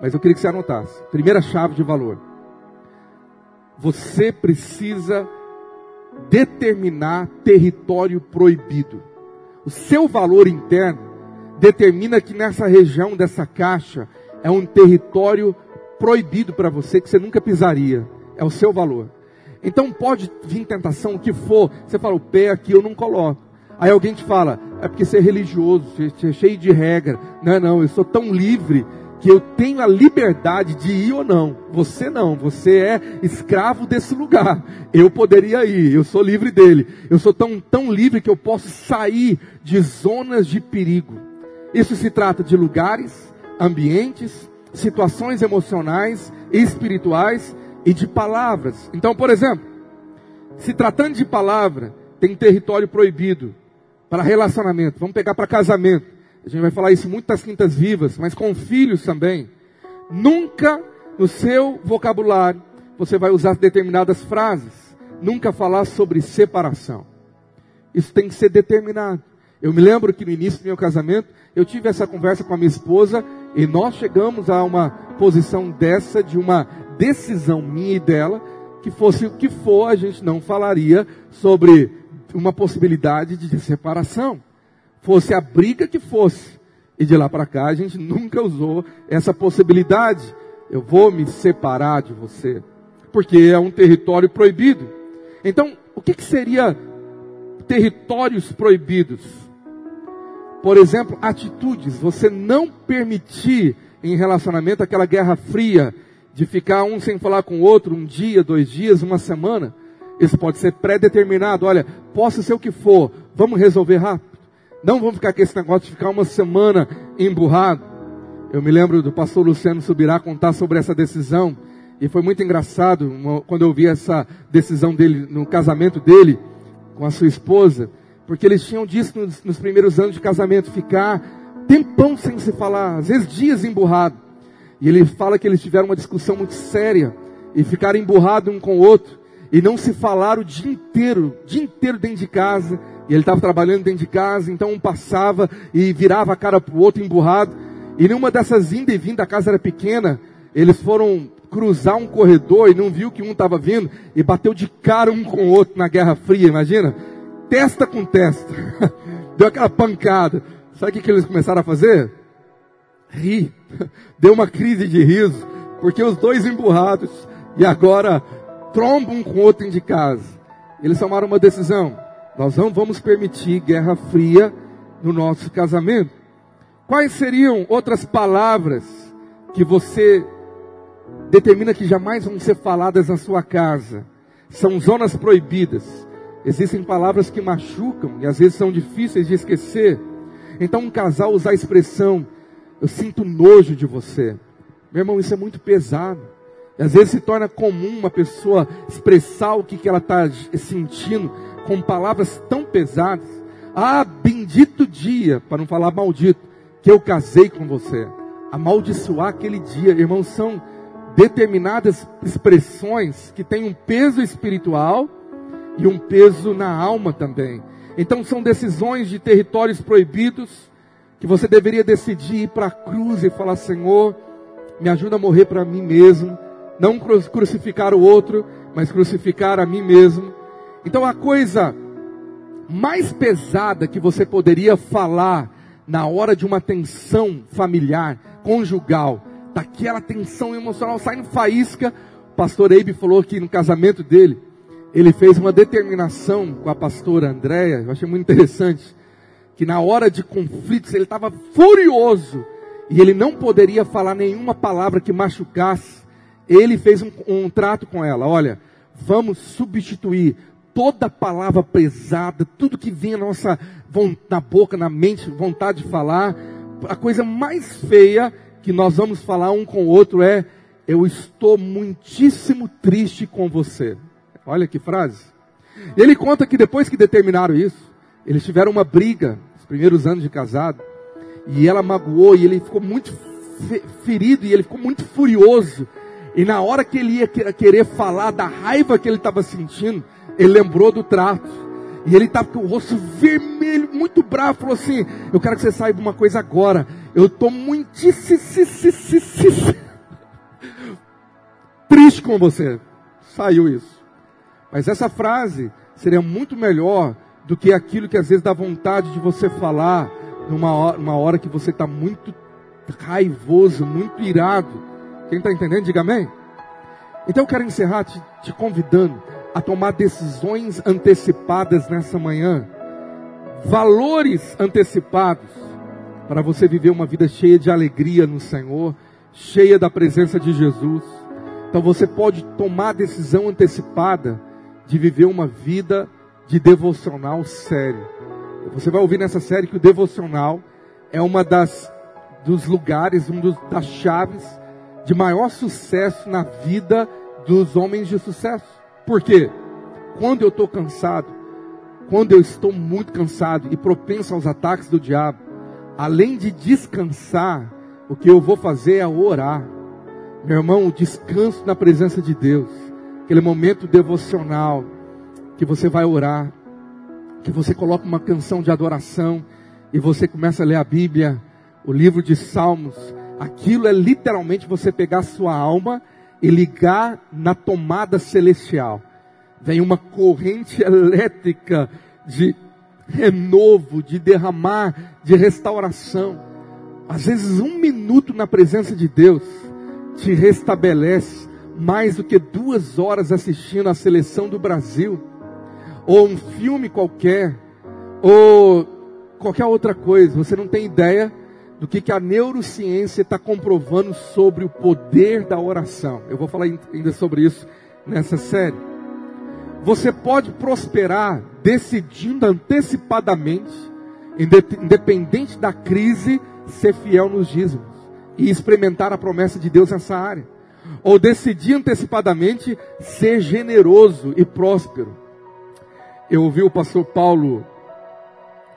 mas eu queria que você anotasse. Primeira chave de valor. Você precisa determinar território proibido. O seu valor interno determina que nessa região dessa caixa é um território proibido para você que você nunca pisaria. É o seu valor. Então pode vir tentação, o que for. Você fala, o pé aqui eu não coloco. Aí alguém te fala, é porque você é religioso, você é cheio de regra. Não, não, eu sou tão livre que eu tenho a liberdade de ir ou não. Você não, você é escravo desse lugar. Eu poderia ir, eu sou livre dele. Eu sou tão, tão livre que eu posso sair de zonas de perigo. Isso se trata de lugares, ambientes, situações emocionais, espirituais e de palavras. Então, por exemplo, se tratando de palavra, tem território proibido para relacionamento. Vamos pegar para casamento. A gente vai falar isso muito das quintas vivas, mas com filhos também. Nunca no seu vocabulário você vai usar determinadas frases. Nunca falar sobre separação. Isso tem que ser determinado. Eu me lembro que no início do meu casamento, eu tive essa conversa com a minha esposa e nós chegamos a uma posição dessa, de uma decisão minha e dela, que fosse o que for, a gente não falaria sobre uma possibilidade de separação fosse a briga que fosse. E de lá para cá a gente nunca usou essa possibilidade. Eu vou me separar de você. Porque é um território proibido. Então, o que, que seria territórios proibidos? Por exemplo, atitudes. Você não permitir em relacionamento aquela guerra fria de ficar um sem falar com o outro um dia, dois dias, uma semana. Isso pode ser pré-determinado. Olha, possa ser o que for, vamos resolver rápido. Não vamos ficar com esse negócio de ficar uma semana emburrado. Eu me lembro do pastor Luciano Subirá contar sobre essa decisão. E foi muito engraçado quando eu vi essa decisão dele no casamento dele com a sua esposa. Porque eles tinham disso nos, nos primeiros anos de casamento, ficar tempão sem se falar, às vezes dias emburrado. E ele fala que eles tiveram uma discussão muito séria e ficaram emburrados um com o outro e não se falaram o dia inteiro, o dia inteiro dentro de casa e ele estava trabalhando dentro de casa, então um passava e virava a cara para o outro emburrado. E numa dessas inda e vinda, a casa era pequena, eles foram cruzar um corredor e não viu que um estava vindo e bateu de cara um com o outro na Guerra Fria, imagina? Testa com testa. Deu aquela pancada. Sabe o que, que eles começaram a fazer? Rir. Deu uma crise de riso, porque os dois emburrados e agora trombam com outro dentro de casa. Eles tomaram uma decisão Nós não vamos permitir guerra fria no nosso casamento. Quais seriam outras palavras que você determina que jamais vão ser faladas na sua casa? São zonas proibidas. Existem palavras que machucam e às vezes são difíceis de esquecer. Então um casal usar a expressão, eu sinto nojo de você. Meu irmão, isso é muito pesado. Às vezes se torna comum uma pessoa expressar o que, que ela está sentindo com palavras tão pesadas. Ah, bendito dia, para não falar maldito, que eu casei com você. Amaldiçoar aquele dia, irmãos, são determinadas expressões que têm um peso espiritual e um peso na alma também. Então são decisões de territórios proibidos que você deveria decidir ir para a cruz e falar: Senhor, me ajuda a morrer para mim mesmo, não crucificar o outro, mas crucificar a mim mesmo. Então a coisa mais pesada que você poderia falar na hora de uma tensão familiar, conjugal, daquela tensão emocional saindo faísca, o pastor Eibe falou que no casamento dele, ele fez uma determinação com a pastora Andréia, eu achei muito interessante, que na hora de conflitos ele estava furioso e ele não poderia falar nenhuma palavra que machucasse. Ele fez um, um trato com ela: olha, vamos substituir toda palavra pesada, tudo que vinha na nossa na boca, na mente, vontade de falar. A coisa mais feia que nós vamos falar um com o outro é: eu estou muitíssimo triste com você. Olha que frase. Ele conta que depois que determinaram isso, eles tiveram uma briga, os primeiros anos de casado, e ela magoou, e ele ficou muito ferido, e ele ficou muito furioso. E na hora que ele ia querer falar da raiva que ele estava sentindo, ele lembrou do trato. E ele estava com o rosto vermelho, muito bravo, falou assim: Eu quero que você saiba uma coisa agora. Eu estou muitíssimo triste com você. Saiu isso. Mas essa frase seria muito melhor do que aquilo que às vezes dá vontade de você falar numa hora, hora que você está muito raivoso, muito irado. Quem está entendendo, diga amém. Então eu quero encerrar te, te convidando a tomar decisões antecipadas nessa manhã, valores antecipados, para você viver uma vida cheia de alegria no Senhor, cheia da presença de Jesus. Então você pode tomar decisão antecipada de viver uma vida de devocional sério. Você vai ouvir nessa série que o devocional é uma das dos lugares, um dos, das chaves de maior sucesso na vida dos homens de sucesso. Por quê? Quando eu estou cansado, quando eu estou muito cansado e propenso aos ataques do diabo, além de descansar, o que eu vou fazer é orar. Meu irmão, descanso na presença de Deus aquele momento devocional, que você vai orar, que você coloca uma canção de adoração e você começa a ler a Bíblia, o livro de Salmos. Aquilo é literalmente você pegar a sua alma e ligar na tomada celestial. Vem uma corrente elétrica de renovo, de derramar, de restauração. Às vezes, um minuto na presença de Deus te restabelece, mais do que duas horas assistindo a seleção do Brasil, ou um filme qualquer, ou qualquer outra coisa. Você não tem ideia do que, que a neurociência está comprovando sobre o poder da oração. Eu vou falar ainda sobre isso nessa série. Você pode prosperar decidindo antecipadamente, independente da crise, ser fiel nos dízimos e experimentar a promessa de Deus nessa área ou decidir antecipadamente ser generoso e próspero. Eu ouvi o pastor Paulo,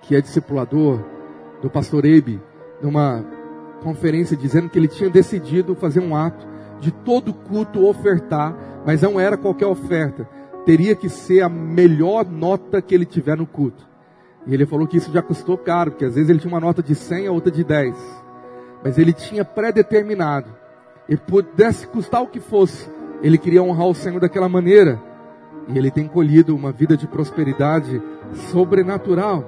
que é discipulador do pastor Ebe, numa conferência dizendo que ele tinha decidido fazer um ato de todo culto ofertar, mas não era qualquer oferta, teria que ser a melhor nota que ele tiver no culto. E ele falou que isso já custou caro, porque às vezes ele tinha uma nota de 100 a outra de 10. Mas ele tinha pré-determinado e pudesse custar o que fosse, ele queria honrar o Senhor daquela maneira. E ele tem colhido uma vida de prosperidade sobrenatural.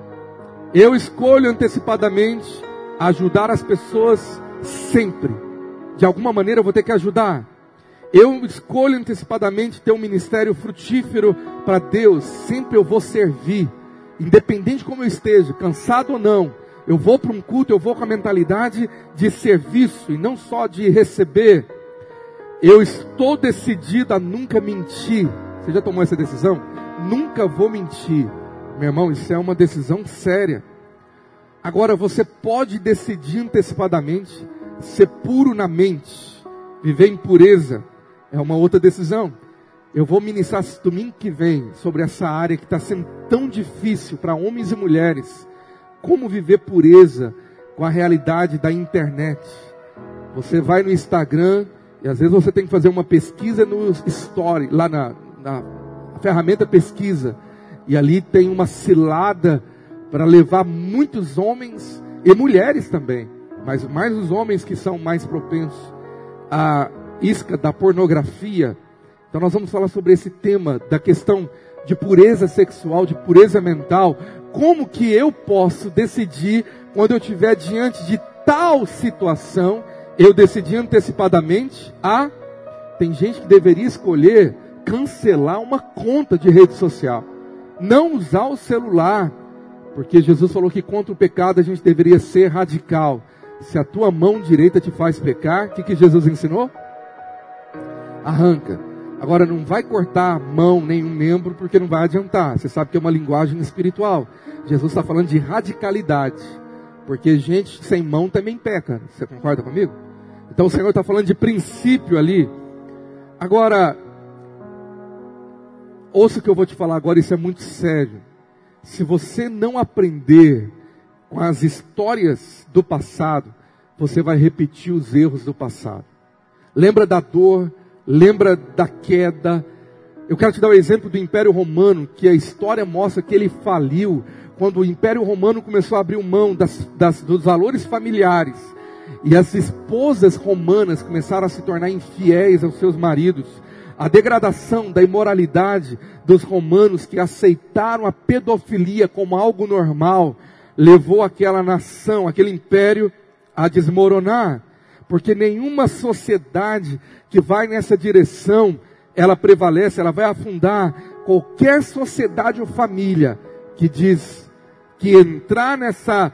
Eu escolho antecipadamente ajudar as pessoas sempre. De alguma maneira eu vou ter que ajudar. Eu escolho antecipadamente ter um ministério frutífero para Deus. Sempre eu vou servir. independente como eu esteja, cansado ou não, eu vou para um culto, eu vou com a mentalidade de serviço e não só de receber. Eu estou decidido a nunca mentir. Você já tomou essa decisão? Nunca vou mentir. Meu irmão, isso é uma decisão séria. Agora, você pode decidir antecipadamente ser puro na mente, viver em pureza, é uma outra decisão. Eu vou ministrar domingo que vem sobre essa área que está sendo tão difícil para homens e mulheres como viver pureza com a realidade da internet. Você vai no Instagram e às vezes você tem que fazer uma pesquisa no Story, lá na, na ferramenta pesquisa. E ali tem uma cilada para levar muitos homens e mulheres também, mas mais os homens que são mais propensos à isca da pornografia. Então nós vamos falar sobre esse tema da questão de pureza sexual, de pureza mental, como que eu posso decidir quando eu estiver diante de tal situação, eu decidi antecipadamente a tem gente que deveria escolher cancelar uma conta de rede social, não usar o celular, porque Jesus falou que contra o pecado a gente deveria ser radical. Se a tua mão direita te faz pecar, o que, que Jesus ensinou? Arranca. Agora não vai cortar mão nenhum membro porque não vai adiantar. Você sabe que é uma linguagem espiritual. Jesus está falando de radicalidade. Porque gente sem mão também peca. Você concorda comigo? Então o Senhor está falando de princípio ali. Agora, ouça o que eu vou te falar agora, isso é muito sério. Se você não aprender com as histórias do passado, você vai repetir os erros do passado. Lembra da dor, lembra da queda. Eu quero te dar o um exemplo do Império Romano, que a história mostra que ele faliu quando o Império Romano começou a abrir mão das, das, dos valores familiares. E as esposas romanas começaram a se tornar infiéis aos seus maridos. A degradação da imoralidade dos romanos que aceitaram a pedofilia como algo normal levou aquela nação, aquele império a desmoronar. Porque nenhuma sociedade que vai nessa direção, ela prevalece, ela vai afundar qualquer sociedade ou família que diz que entrar nessa,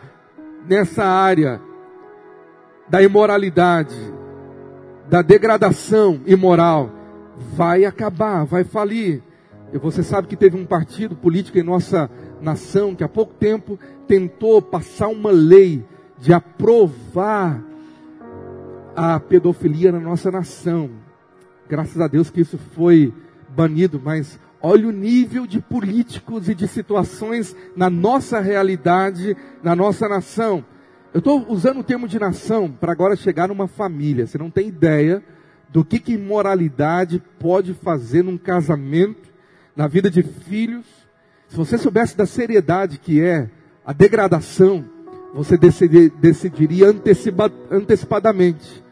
nessa área da imoralidade, da degradação imoral, vai acabar, vai falir. E você sabe que teve um partido político em nossa nação que há pouco tempo tentou passar uma lei de aprovar a pedofilia na nossa nação. Graças a Deus que isso foi banido, mas olha o nível de políticos e de situações na nossa realidade, na nossa nação. Eu estou usando o termo de nação para agora chegar numa família. Você não tem ideia do que, que imoralidade pode fazer num casamento, na vida de filhos. Se você soubesse da seriedade que é a degradação, você decidiria antecipadamente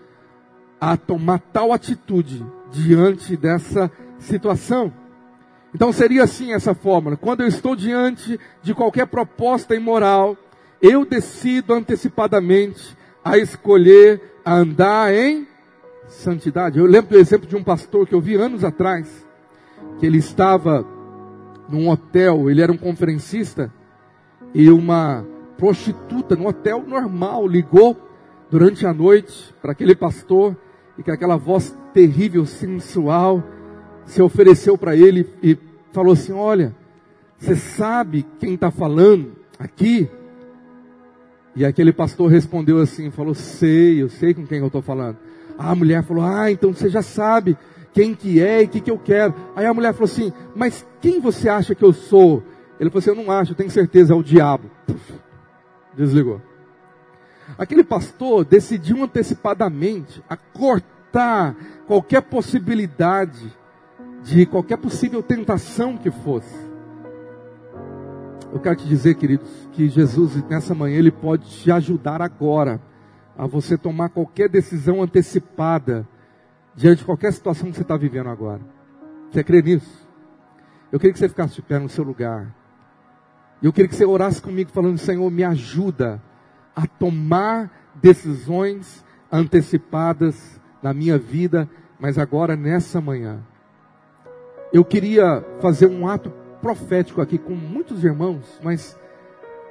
a tomar tal atitude diante dessa situação. Então seria assim essa fórmula. Quando eu estou diante de qualquer proposta imoral, eu decido antecipadamente a escolher a andar em santidade. Eu lembro do exemplo de um pastor que eu vi anos atrás, que ele estava num hotel, ele era um conferencista, e uma prostituta no hotel normal ligou durante a noite para aquele pastor e que aquela voz terrível, sensual, se ofereceu para ele e falou assim: Olha, você sabe quem está falando aqui? E aquele pastor respondeu assim: Falou, sei, eu sei com quem eu estou falando. A mulher falou: Ah, então você já sabe quem que é e o que, que eu quero. Aí a mulher falou assim: Mas quem você acha que eu sou? Ele falou assim: Eu não acho, eu tenho certeza, é o diabo. Desligou. Aquele pastor decidiu antecipadamente a cortar qualquer possibilidade de qualquer possível tentação que fosse. Eu quero te dizer, queridos, que Jesus nessa manhã ele pode te ajudar agora a você tomar qualquer decisão antecipada diante de qualquer situação que você está vivendo agora. Você crê nisso? Eu queria que você ficasse de pé no seu lugar. Eu queria que você orasse comigo falando, Senhor, me ajuda a tomar decisões antecipadas na minha vida, mas agora nessa manhã. Eu queria fazer um ato profético aqui com muitos irmãos, mas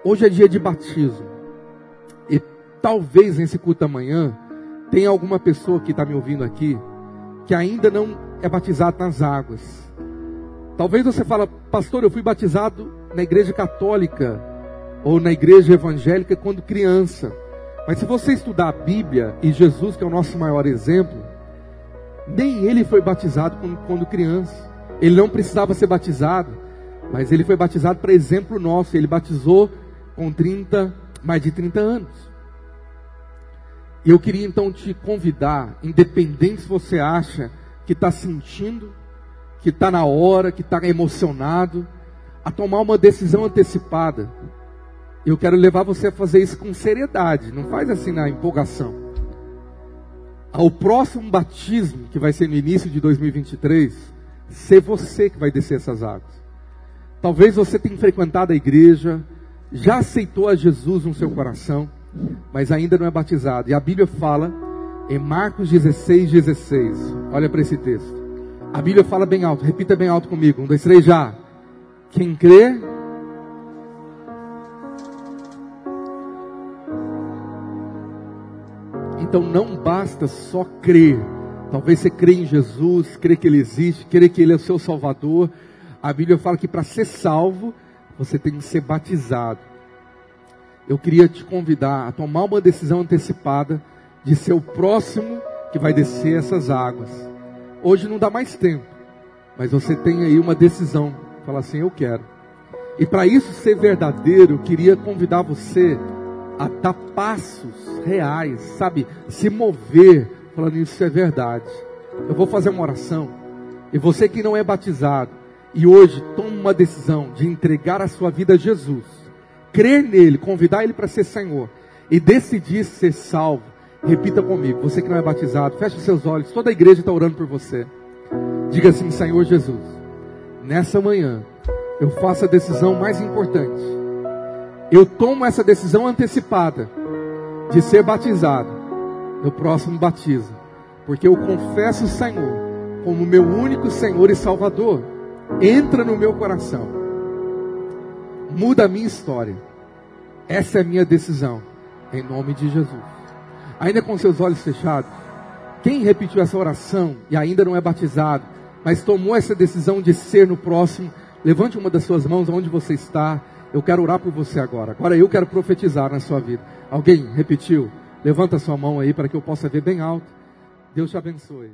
hoje é dia de batismo. Talvez nesse culto amanhã tenha alguma pessoa que está me ouvindo aqui que ainda não é batizado nas águas. Talvez você fala, pastor, eu fui batizado na igreja católica ou na igreja evangélica quando criança. Mas se você estudar a Bíblia e Jesus, que é o nosso maior exemplo, nem ele foi batizado quando, quando criança. Ele não precisava ser batizado, mas ele foi batizado para exemplo nosso. Ele batizou com 30, mais de 30 anos. E eu queria então te convidar, independente se você acha que está sentindo, que está na hora, que está emocionado, a tomar uma decisão antecipada. Eu quero levar você a fazer isso com seriedade, não faz assim na empolgação. Ao próximo batismo, que vai ser no início de 2023, ser você que vai descer essas águas. Talvez você tenha frequentado a igreja, já aceitou a Jesus no seu coração, mas ainda não é batizado. E a Bíblia fala em Marcos 16, 16. Olha para esse texto. A Bíblia fala bem alto, repita bem alto comigo. Um, dois, três, já. Quem crê. Então não basta só crer. Talvez você crê em Jesus, crê que Ele existe, crê que Ele é o seu Salvador. A Bíblia fala que para ser salvo, você tem que ser batizado eu queria te convidar a tomar uma decisão antecipada de ser o próximo que vai descer essas águas. Hoje não dá mais tempo, mas você tem aí uma decisão. Fala assim, eu quero. E para isso ser verdadeiro, eu queria convidar você a dar passos reais, sabe? Se mover, falando isso é verdade. Eu vou fazer uma oração. E você que não é batizado e hoje toma uma decisão de entregar a sua vida a Jesus, crer nele, convidar ele para ser Senhor e decidir ser salvo, repita comigo, você que não é batizado, feche seus olhos, toda a igreja está orando por você. Diga assim, Senhor Jesus, nessa manhã eu faço a decisão mais importante. Eu tomo essa decisão antecipada de ser batizado no próximo batismo, porque eu confesso o Senhor como meu único Senhor e Salvador. Entra no meu coração muda a minha história. Essa é a minha decisão, em nome de Jesus. Ainda com seus olhos fechados, quem repetiu essa oração e ainda não é batizado, mas tomou essa decisão de ser no próximo, levante uma das suas mãos onde você está. Eu quero orar por você agora. Agora eu quero profetizar na sua vida. Alguém repetiu? Levanta sua mão aí para que eu possa ver bem alto. Deus te abençoe.